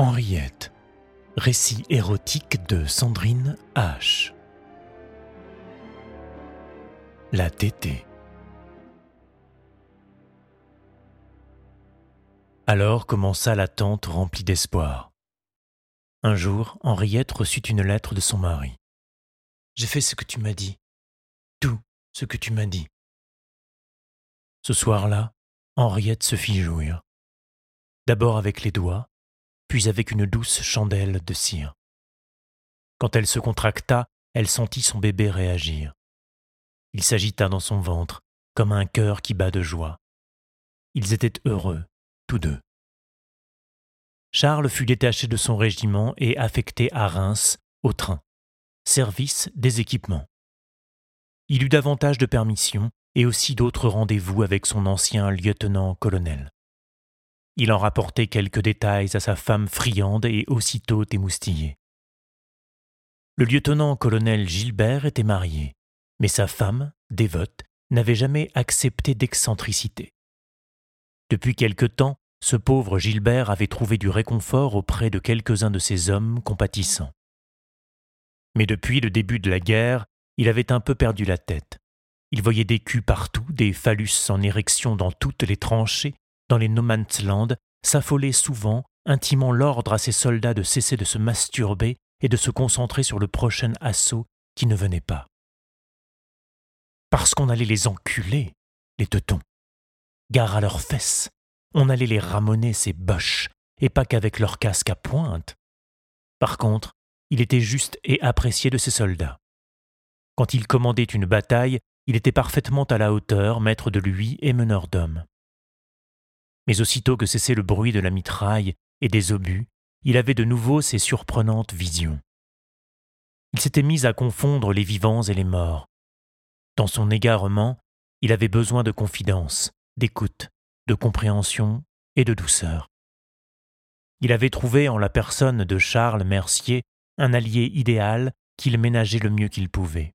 Henriette. Récit érotique de Sandrine H. La tétée. Alors commença l'attente remplie d'espoir. Un jour, Henriette reçut une lettre de son mari. J'ai fait ce que tu m'as dit. Tout ce que tu m'as dit. Ce soir-là, Henriette se fit jouir. D'abord avec les doigts, puis avec une douce chandelle de cire. Quand elle se contracta, elle sentit son bébé réagir. Il s'agita dans son ventre, comme un cœur qui bat de joie. Ils étaient heureux, tous deux. Charles fut détaché de son régiment et affecté à Reims, au train. Service des équipements. Il eut davantage de permissions et aussi d'autres rendez-vous avec son ancien lieutenant-colonel. Il en rapportait quelques détails à sa femme friande et aussitôt émoustillée. Le lieutenant-colonel Gilbert était marié, mais sa femme, dévote, n'avait jamais accepté d'excentricité. Depuis quelque temps, ce pauvre Gilbert avait trouvé du réconfort auprès de quelques-uns de ses hommes compatissants. Mais depuis le début de la guerre, il avait un peu perdu la tête. Il voyait des culs partout, des phallus en érection dans toutes les tranchées, dans les no man's s'affoler souvent, intimant l'ordre à ses soldats de cesser de se masturber et de se concentrer sur le prochain assaut qui ne venait pas. Parce qu'on allait les enculer, les teutons. Gare à leurs fesses, on allait les ramoner, ces boches, et pas qu'avec leur casque à pointe. Par contre, il était juste et apprécié de ses soldats. Quand il commandait une bataille, il était parfaitement à la hauteur, maître de lui et meneur d'hommes. Mais aussitôt que cessait le bruit de la mitraille et des obus, il avait de nouveau ces surprenantes visions. Il s'était mis à confondre les vivants et les morts. Dans son égarement, il avait besoin de confidence, d'écoute, de compréhension et de douceur. Il avait trouvé en la personne de Charles Mercier un allié idéal qu'il ménageait le mieux qu'il pouvait.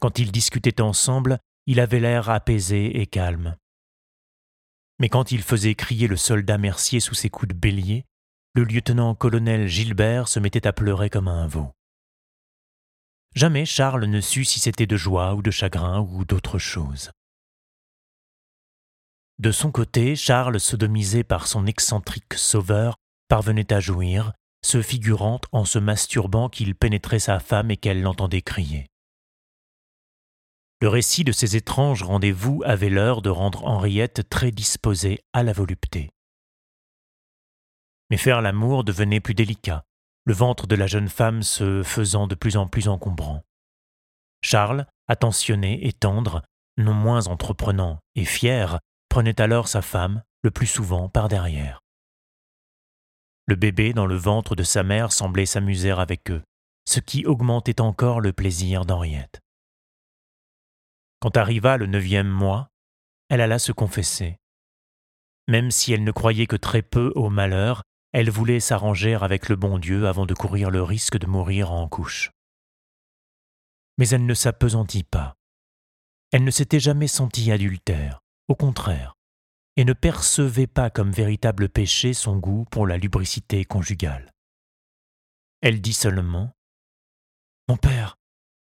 Quand ils discutaient ensemble, il avait l'air apaisé et calme. Mais quand il faisait crier le soldat Mercier sous ses coups de bélier, le lieutenant-colonel Gilbert se mettait à pleurer comme un veau. Jamais Charles ne sut si c'était de joie ou de chagrin ou d'autre chose. De son côté, Charles, sodomisé par son excentrique sauveur, parvenait à jouir, se figurant en se masturbant qu'il pénétrait sa femme et qu'elle l'entendait crier. Le récit de ces étranges rendez-vous avait l'heure de rendre Henriette très disposée à la volupté. Mais faire l'amour devenait plus délicat, le ventre de la jeune femme se faisant de plus en plus encombrant. Charles, attentionné et tendre, non moins entreprenant et fier, prenait alors sa femme, le plus souvent par derrière. Le bébé dans le ventre de sa mère semblait s'amuser avec eux, ce qui augmentait encore le plaisir d'Henriette. Quand arriva le neuvième mois, elle alla se confesser. Même si elle ne croyait que très peu au malheur, elle voulait s'arranger avec le bon Dieu avant de courir le risque de mourir en couche. Mais elle ne s'apesantit pas. Elle ne s'était jamais sentie adultère, au contraire, et ne percevait pas comme véritable péché son goût pour la lubricité conjugale. Elle dit seulement Mon père,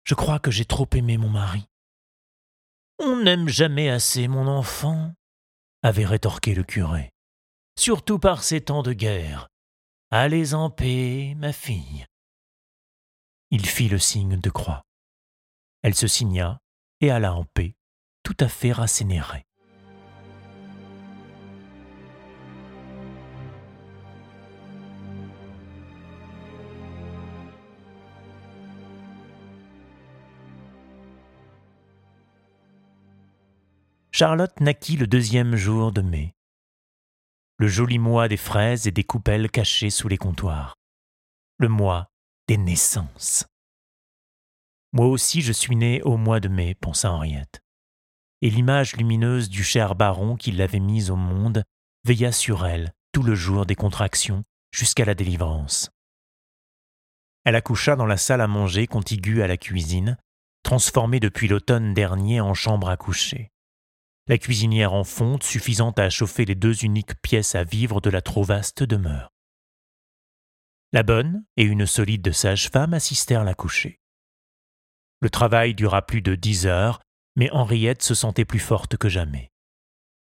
je crois que j'ai trop aimé mon mari. On n'aime jamais assez mon enfant, avait rétorqué le curé, surtout par ces temps de guerre. Allez en paix, ma fille. Il fit le signe de croix. Elle se signa et alla en paix, tout à fait rassénérée. Charlotte naquit le deuxième jour de mai. Le joli mois des fraises et des coupelles cachées sous les comptoirs. Le mois des naissances. Moi aussi je suis né au mois de mai, pensa Henriette. Et l'image lumineuse du cher baron qui l'avait mise au monde veilla sur elle tout le jour des contractions jusqu'à la délivrance. Elle accoucha dans la salle à manger contiguë à la cuisine, transformée depuis l'automne dernier en chambre à coucher la cuisinière en fonte suffisante à chauffer les deux uniques pièces à vivre de la trop vaste demeure. La bonne et une solide sage-femme assistèrent la coucher. Le travail dura plus de dix heures, mais Henriette se sentait plus forte que jamais.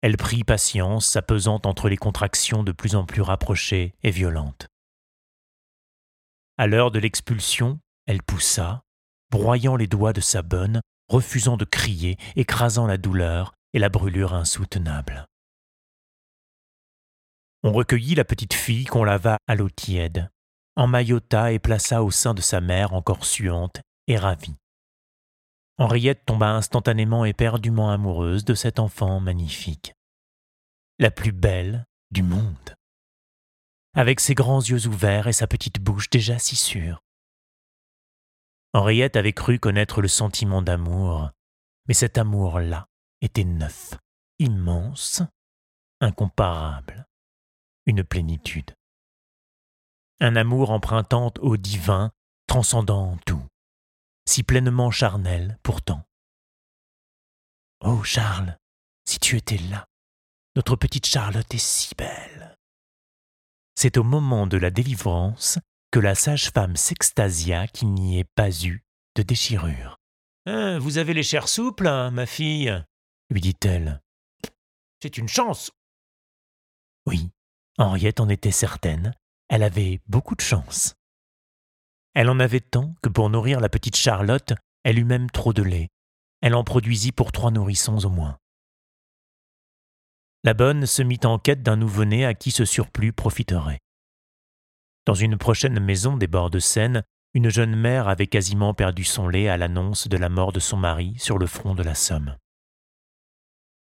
Elle prit patience, s'apaisant entre les contractions de plus en plus rapprochées et violentes. À l'heure de l'expulsion, elle poussa, broyant les doigts de sa bonne, refusant de crier, écrasant la douleur et la brûlure insoutenable. On recueillit la petite fille qu'on lava à l'eau tiède, emmaillota et plaça au sein de sa mère encore suante et ravie. Henriette tomba instantanément éperdument amoureuse de cet enfant magnifique, la plus belle du monde, avec ses grands yeux ouverts et sa petite bouche déjà si sûre. Henriette avait cru connaître le sentiment d'amour, mais cet amour-là était neuf, immense, incomparable, une plénitude. Un amour empruntant au divin, transcendant tout, si pleinement charnel pourtant. Oh Charles, si tu étais là, notre petite Charlotte est si belle. C'est au moment de la délivrance que la sage-femme s'extasia qu'il n'y ait pas eu de déchirure. Hein, vous avez les chairs souples, hein, ma fille lui dit-elle. C'est une chance. Oui, Henriette en était certaine, elle avait beaucoup de chance. Elle en avait tant que pour nourrir la petite Charlotte, elle eut même trop de lait. Elle en produisit pour trois nourrissons au moins. La bonne se mit en quête d'un nouveau-né à qui ce surplus profiterait. Dans une prochaine maison des bords de Seine, une jeune mère avait quasiment perdu son lait à l'annonce de la mort de son mari sur le front de la Somme.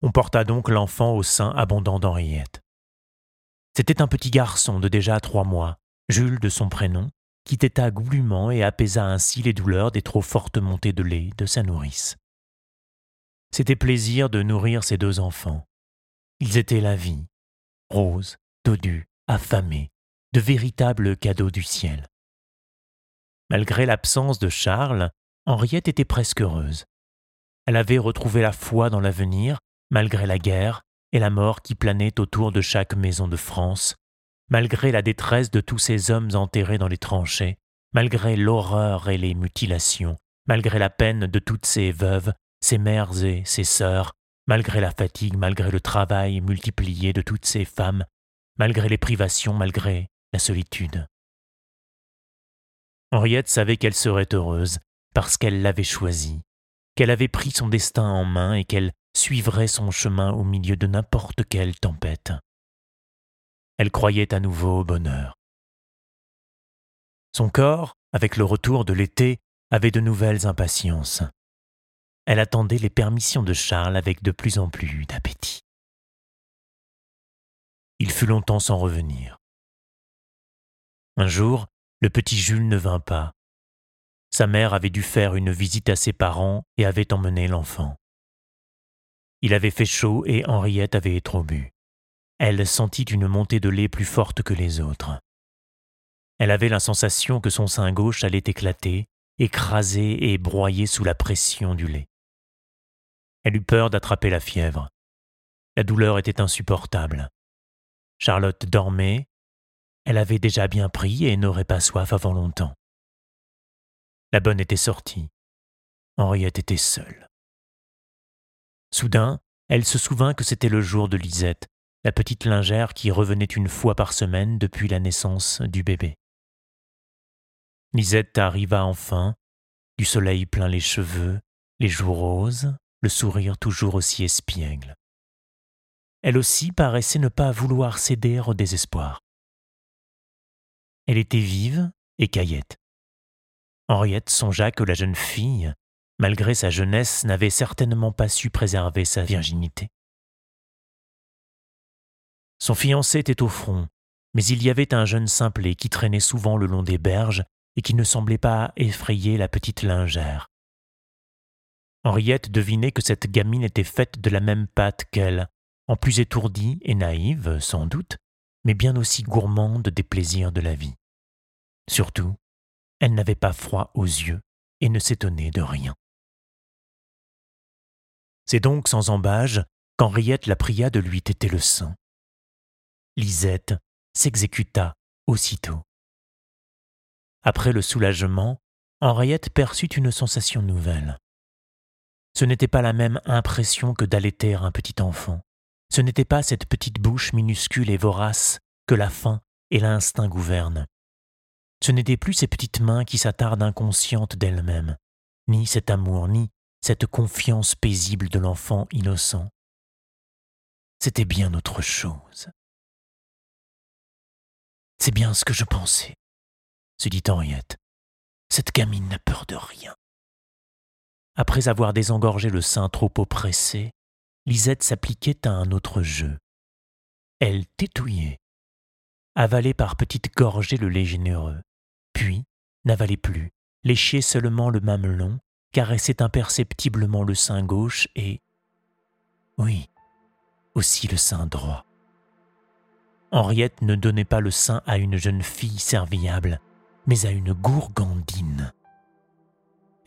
On porta donc l'enfant au sein abondant d'Henriette. C'était un petit garçon de déjà trois mois, Jules de son prénom, qui téta goulûment et apaisa ainsi les douleurs des trop fortes montées de lait de sa nourrice. C'était plaisir de nourrir ces deux enfants. Ils étaient la vie, roses, dodus, affamés, de véritables cadeaux du ciel. Malgré l'absence de Charles, Henriette était presque heureuse. Elle avait retrouvé la foi dans l'avenir, malgré la guerre et la mort qui planait autour de chaque maison de France, malgré la détresse de tous ces hommes enterrés dans les tranchées, malgré l'horreur et les mutilations, malgré la peine de toutes ces veuves, ces mères et ces sœurs, malgré la fatigue, malgré le travail multiplié de toutes ces femmes, malgré les privations, malgré la solitude. Henriette savait qu'elle serait heureuse parce qu'elle l'avait choisi, qu'elle avait pris son destin en main et qu'elle suivrait son chemin au milieu de n'importe quelle tempête. Elle croyait à nouveau au bonheur. Son corps, avec le retour de l'été, avait de nouvelles impatiences. Elle attendait les permissions de Charles avec de plus en plus d'appétit. Il fut longtemps sans revenir. Un jour, le petit Jules ne vint pas. Sa mère avait dû faire une visite à ses parents et avait emmené l'enfant. Il avait fait chaud et Henriette avait trop bu. Elle sentit une montée de lait plus forte que les autres. Elle avait la sensation que son sein gauche allait éclater, écraser et broyer sous la pression du lait. Elle eut peur d'attraper la fièvre. La douleur était insupportable. Charlotte dormait, elle avait déjà bien pris et n'aurait pas soif avant longtemps. La bonne était sortie. Henriette était seule. Soudain, elle se souvint que c'était le jour de Lisette, la petite lingère qui revenait une fois par semaine depuis la naissance du bébé. Lisette arriva enfin, du soleil plein les cheveux, les joues roses, le sourire toujours aussi espiègle. Elle aussi paraissait ne pas vouloir céder au désespoir. Elle était vive et caillette. Henriette songea que la jeune fille, malgré sa jeunesse, n'avait certainement pas su préserver sa virginité. Son fiancé était au front, mais il y avait un jeune simplet qui traînait souvent le long des berges et qui ne semblait pas effrayer la petite lingère. Henriette devinait que cette gamine était faite de la même pâte qu'elle, en plus étourdie et naïve, sans doute, mais bien aussi gourmande des plaisirs de la vie. Surtout, elle n'avait pas froid aux yeux et ne s'étonnait de rien. C'est donc sans embâge qu'Henriette la pria de lui téter le sein. Lisette s'exécuta aussitôt. Après le soulagement, Henriette perçut une sensation nouvelle. Ce n'était pas la même impression que d'allaiter un petit enfant. Ce n'était pas cette petite bouche minuscule et vorace que la faim et l'instinct gouvernent. Ce n'étaient plus ces petites mains qui s'attardent inconscientes d'elles-mêmes, ni cet amour, ni cette confiance paisible de l'enfant innocent. C'était bien autre chose. C'est bien ce que je pensais, se dit Henriette. Cette gamine n'a peur de rien. Après avoir désengorgé le sein trop oppressé, Lisette s'appliquait à un autre jeu. Elle tétouillait, avalait par petites gorgées le lait généreux, puis n'avalait plus, léchait seulement le mamelon, caressait imperceptiblement le sein gauche et... Oui, aussi le sein droit. Henriette ne donnait pas le sein à une jeune fille serviable, mais à une gourgandine.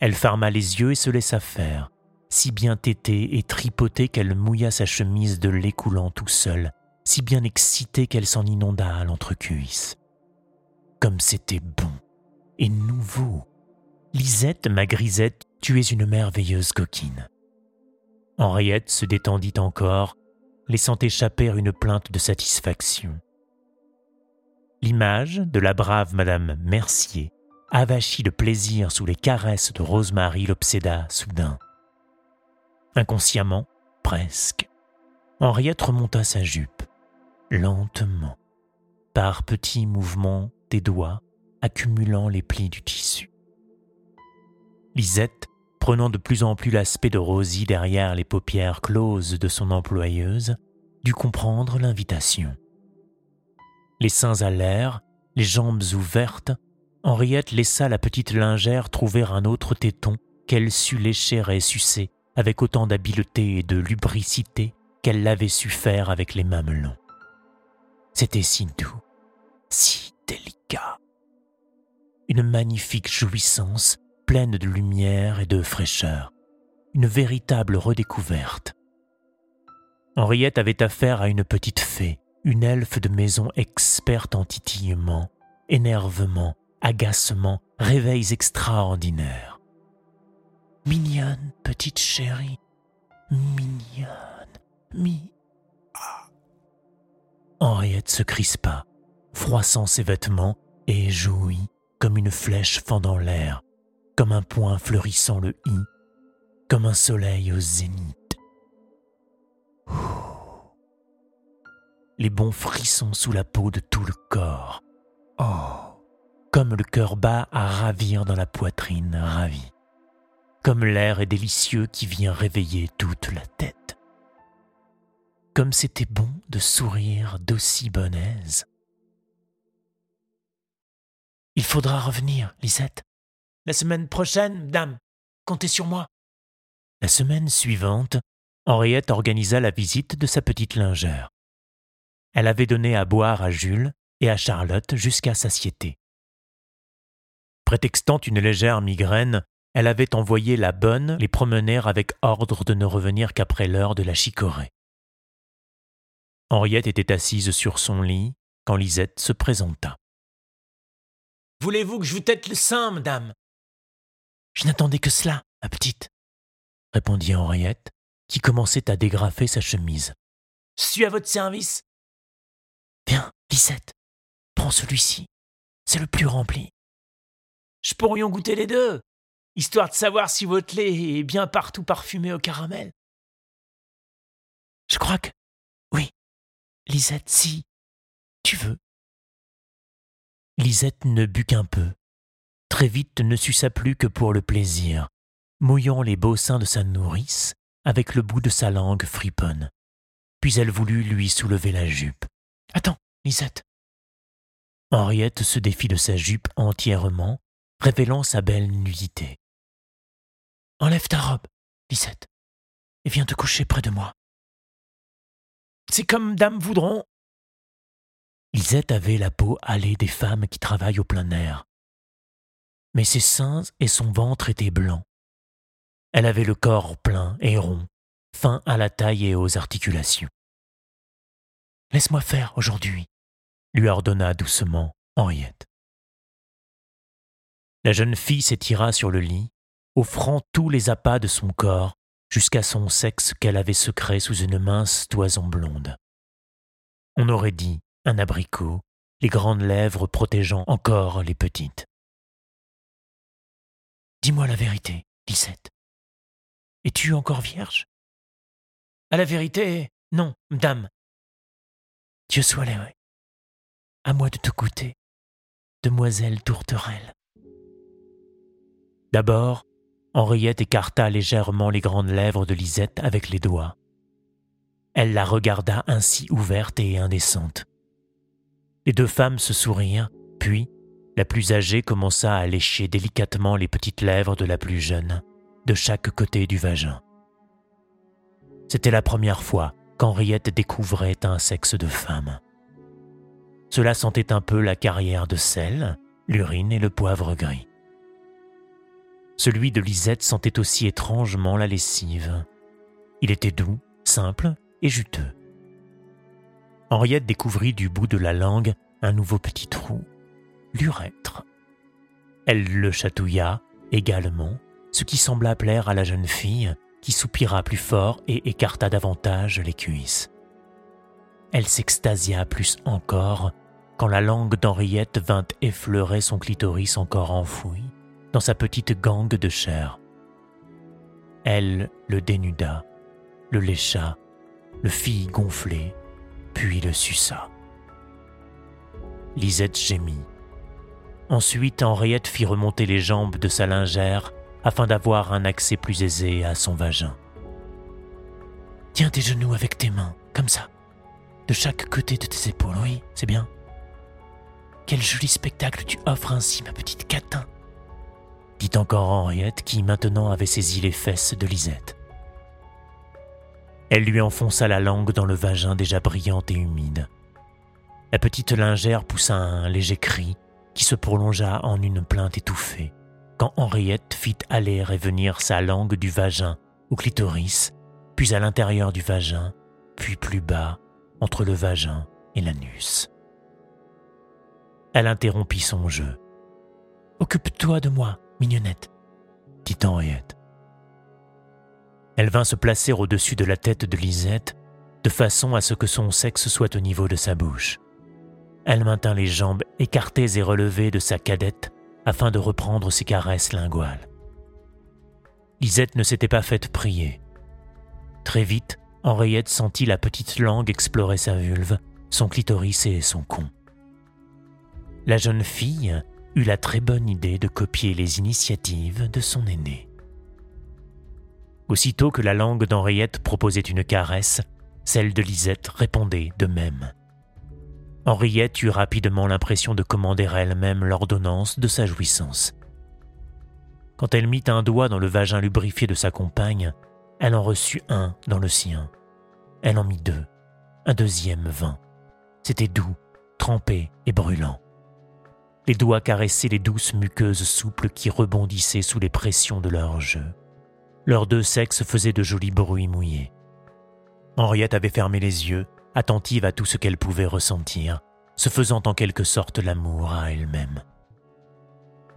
Elle ferma les yeux et se laissa faire, si bien tétée et tripotée qu'elle mouilla sa chemise de lait coulant tout seul, si bien excitée qu'elle s'en inonda à l'entrecuisse. Comme c'était bon et nouveau. Lisette, ma grisette, tu es une merveilleuse coquine. Henriette se détendit encore, laissant échapper une plainte de satisfaction. L'image de la brave Madame Mercier, avachie de plaisir sous les caresses de Rosemary, l'obséda soudain. Inconsciemment, presque, Henriette remonta sa jupe, lentement, par petits mouvements des doigts accumulant les plis du tissu. Lisette, prenant de plus en plus l'aspect de Rosie derrière les paupières closes de son employeuse, dut comprendre l'invitation. Les seins à l'air, les jambes ouvertes, Henriette laissa la petite lingère trouver un autre téton qu'elle sut lécher et sucer avec autant d'habileté et de lubricité qu'elle l'avait su faire avec les mamelons. C'était si doux, si délicat. Une magnifique jouissance pleine de lumière et de fraîcheur. Une véritable redécouverte. Henriette avait affaire à une petite fée, une elfe de maison experte en titillement, énervement, agacement, réveils extraordinaires. Mignonne petite chérie, mignonne, mi. Henriette se crispa, froissant ses vêtements, et jouit comme une flèche fendant l'air, comme un point fleurissant le i, comme un soleil au zénith. Les bons frissons sous la peau de tout le corps. Oh comme le cœur bat à ravir dans la poitrine ravie, comme l'air est délicieux qui vient réveiller toute la tête. Comme c'était bon de sourire d'aussi bonne aise. Il faudra revenir, Lisette. La semaine prochaine, dame, comptez sur moi. La semaine suivante, Henriette organisa la visite de sa petite lingère. Elle avait donné à boire à Jules et à Charlotte jusqu'à satiété. Prétextant une légère migraine, elle avait envoyé la bonne les promener avec ordre de ne revenir qu'après l'heure de la chicorée. Henriette était assise sur son lit quand Lisette se présenta. Voulez-vous que je vous tête le sein, madame? Je n'attendais que cela, ma petite, répondit Henriette, qui commençait à dégrafer sa chemise. Je suis à votre service. Bien, Lisette, prends celui-ci. C'est le plus rempli. Je pourrions goûter les deux, histoire de savoir si votre lait est bien partout parfumé au caramel. Je crois que. Oui. Lisette, si. Tu veux. Lisette ne but qu'un peu. Très vite ne suça plus que pour le plaisir, mouillant les beaux seins de sa nourrice avec le bout de sa langue friponne. Puis elle voulut lui soulever la jupe. Attends, Lisette. Henriette se défit de sa jupe entièrement révélant sa belle nudité. Enlève ta robe, Lisette, et viens te coucher près de moi. C'est comme Dame voudront. Lisette avait la peau hâlée des femmes qui travaillent au plein air. Mais ses seins et son ventre étaient blancs. Elle avait le corps plein et rond, fin à la taille et aux articulations. Laisse-moi faire aujourd'hui, lui ordonna doucement Henriette. La jeune fille s'étira sur le lit, offrant tous les appâts de son corps jusqu'à son sexe qu'elle avait secret sous une mince toison blonde. On aurait dit un abricot, les grandes lèvres protégeant encore les petites. Dis-moi la vérité, Lisette. Es-tu encore vierge? À la vérité, non, dame. Dieu soit l'air. À moi de te goûter, demoiselle tourterelle. D'abord, Henriette écarta légèrement les grandes lèvres de Lisette avec les doigts. Elle la regarda ainsi ouverte et indécente. Les deux femmes se sourirent, puis la plus âgée commença à lécher délicatement les petites lèvres de la plus jeune, de chaque côté du vagin. C'était la première fois qu'Henriette découvrait un sexe de femme. Cela sentait un peu la carrière de sel, l'urine et le poivre gris. Celui de Lisette sentait aussi étrangement la lessive. Il était doux, simple et juteux. Henriette découvrit du bout de la langue un nouveau petit trou, l'urètre. Elle le chatouilla également, ce qui sembla plaire à la jeune fille, qui soupira plus fort et écarta davantage les cuisses. Elle s'extasia plus encore quand la langue d'Henriette vint effleurer son clitoris encore enfoui dans sa petite gangue de chair. Elle le dénuda, le lécha, le fit gonfler, puis le suça. Lisette gémit. Ensuite, Henriette fit remonter les jambes de sa lingère afin d'avoir un accès plus aisé à son vagin. Tiens tes genoux avec tes mains, comme ça, de chaque côté de tes épaules, oui, c'est bien. Quel joli spectacle tu offres ainsi, ma petite catin, dit encore Henriette qui maintenant avait saisi les fesses de Lisette. Elle lui enfonça la langue dans le vagin déjà brillant et humide. La petite lingère poussa un léger cri qui se prolongea en une plainte étouffée quand Henriette fit aller et venir sa langue du vagin au clitoris, puis à l'intérieur du vagin, puis plus bas, entre le vagin et l'anus. Elle interrompit son jeu. Occupe-toi de moi, mignonnette, dit Henriette. Elle vint se placer au-dessus de la tête de Lisette, de façon à ce que son sexe soit au niveau de sa bouche. Elle maintint les jambes écartées et relevées de sa cadette afin de reprendre ses caresses linguales. Lisette ne s'était pas faite prier. Très vite, Henriette sentit la petite langue explorer sa vulve, son clitoris et son con. La jeune fille eut la très bonne idée de copier les initiatives de son aîné. Aussitôt que la langue d'Henriette proposait une caresse, celle de Lisette répondait de même. Henriette eut rapidement l'impression de commander elle-même l'ordonnance de sa jouissance. Quand elle mit un doigt dans le vagin lubrifié de sa compagne, elle en reçut un dans le sien. Elle en mit deux, un deuxième vint. C'était doux, trempé et brûlant. Les doigts caressaient les douces muqueuses souples qui rebondissaient sous les pressions de leur jeu. Leurs deux sexes faisaient de jolis bruits mouillés. Henriette avait fermé les yeux attentive à tout ce qu'elle pouvait ressentir, se faisant en quelque sorte l'amour à elle-même.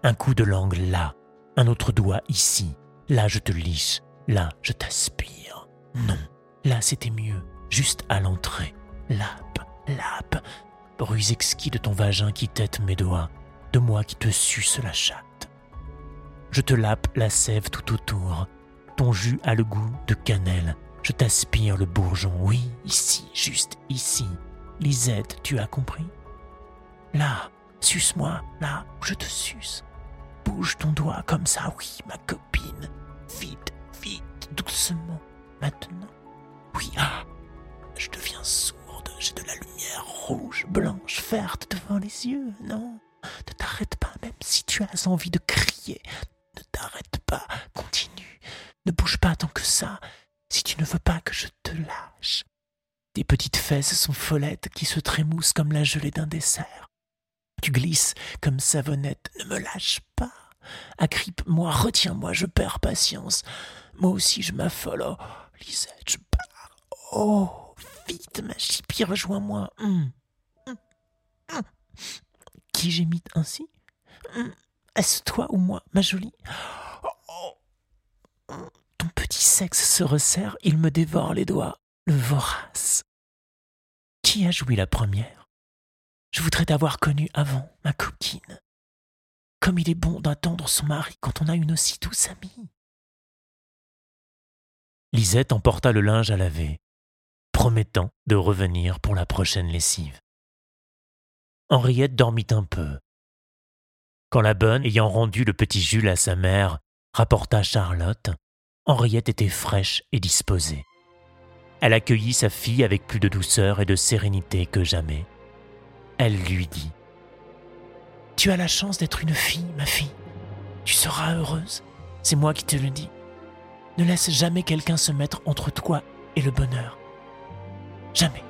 Un coup de langue là, un autre doigt ici, là je te liche, là je t'aspire. Non, là c'était mieux, juste à l'entrée. Lape, lape, bruits exquis de ton vagin qui tête mes doigts, de moi qui te suce la chatte. Je te lape la sève tout autour, ton jus a le goût de cannelle, je t'aspire le bourgeon, oui, ici, juste ici. Lisette, tu as compris? Là, suce-moi, là où je te suce. Bouge ton doigt comme ça, oui, ma copine. Vite, vite, doucement, maintenant. Oui, ah, je deviens sourde, j'ai de la lumière rouge, blanche, verte devant les yeux, non Ne t'arrête pas, même si tu as envie de crier. Ne t'arrête pas, continue. Ne bouge pas tant que ça si tu ne veux pas que je te lâche. Tes petites fesses sont follettes qui se trémoussent comme la gelée d'un dessert. Tu glisses comme savonnette, ne me lâche pas. Agrippe-moi, retiens-moi, je perds patience. Moi aussi je m'affole. Oh, Lisette, je pars. Oh, vite, ma chipie, rejoins-moi. Hum, hum, hum. Qui gémite ainsi? Est-ce toi ou moi, ma jolie? Oh, Sexe se resserre, il me dévore les doigts, le vorace. Qui a joui la première? Je voudrais t'avoir connue avant, ma coquine. Comme il est bon d'attendre son mari quand on a une aussi douce amie. Lisette emporta le linge à laver, promettant de revenir pour la prochaine lessive. Henriette dormit un peu. Quand la bonne, ayant rendu le petit Jules à sa mère, rapporta Charlotte, Henriette était fraîche et disposée. Elle accueillit sa fille avec plus de douceur et de sérénité que jamais. Elle lui dit Tu as la chance d'être une fille, ma fille. Tu seras heureuse. C'est moi qui te le dis. Ne laisse jamais quelqu'un se mettre entre toi et le bonheur. Jamais.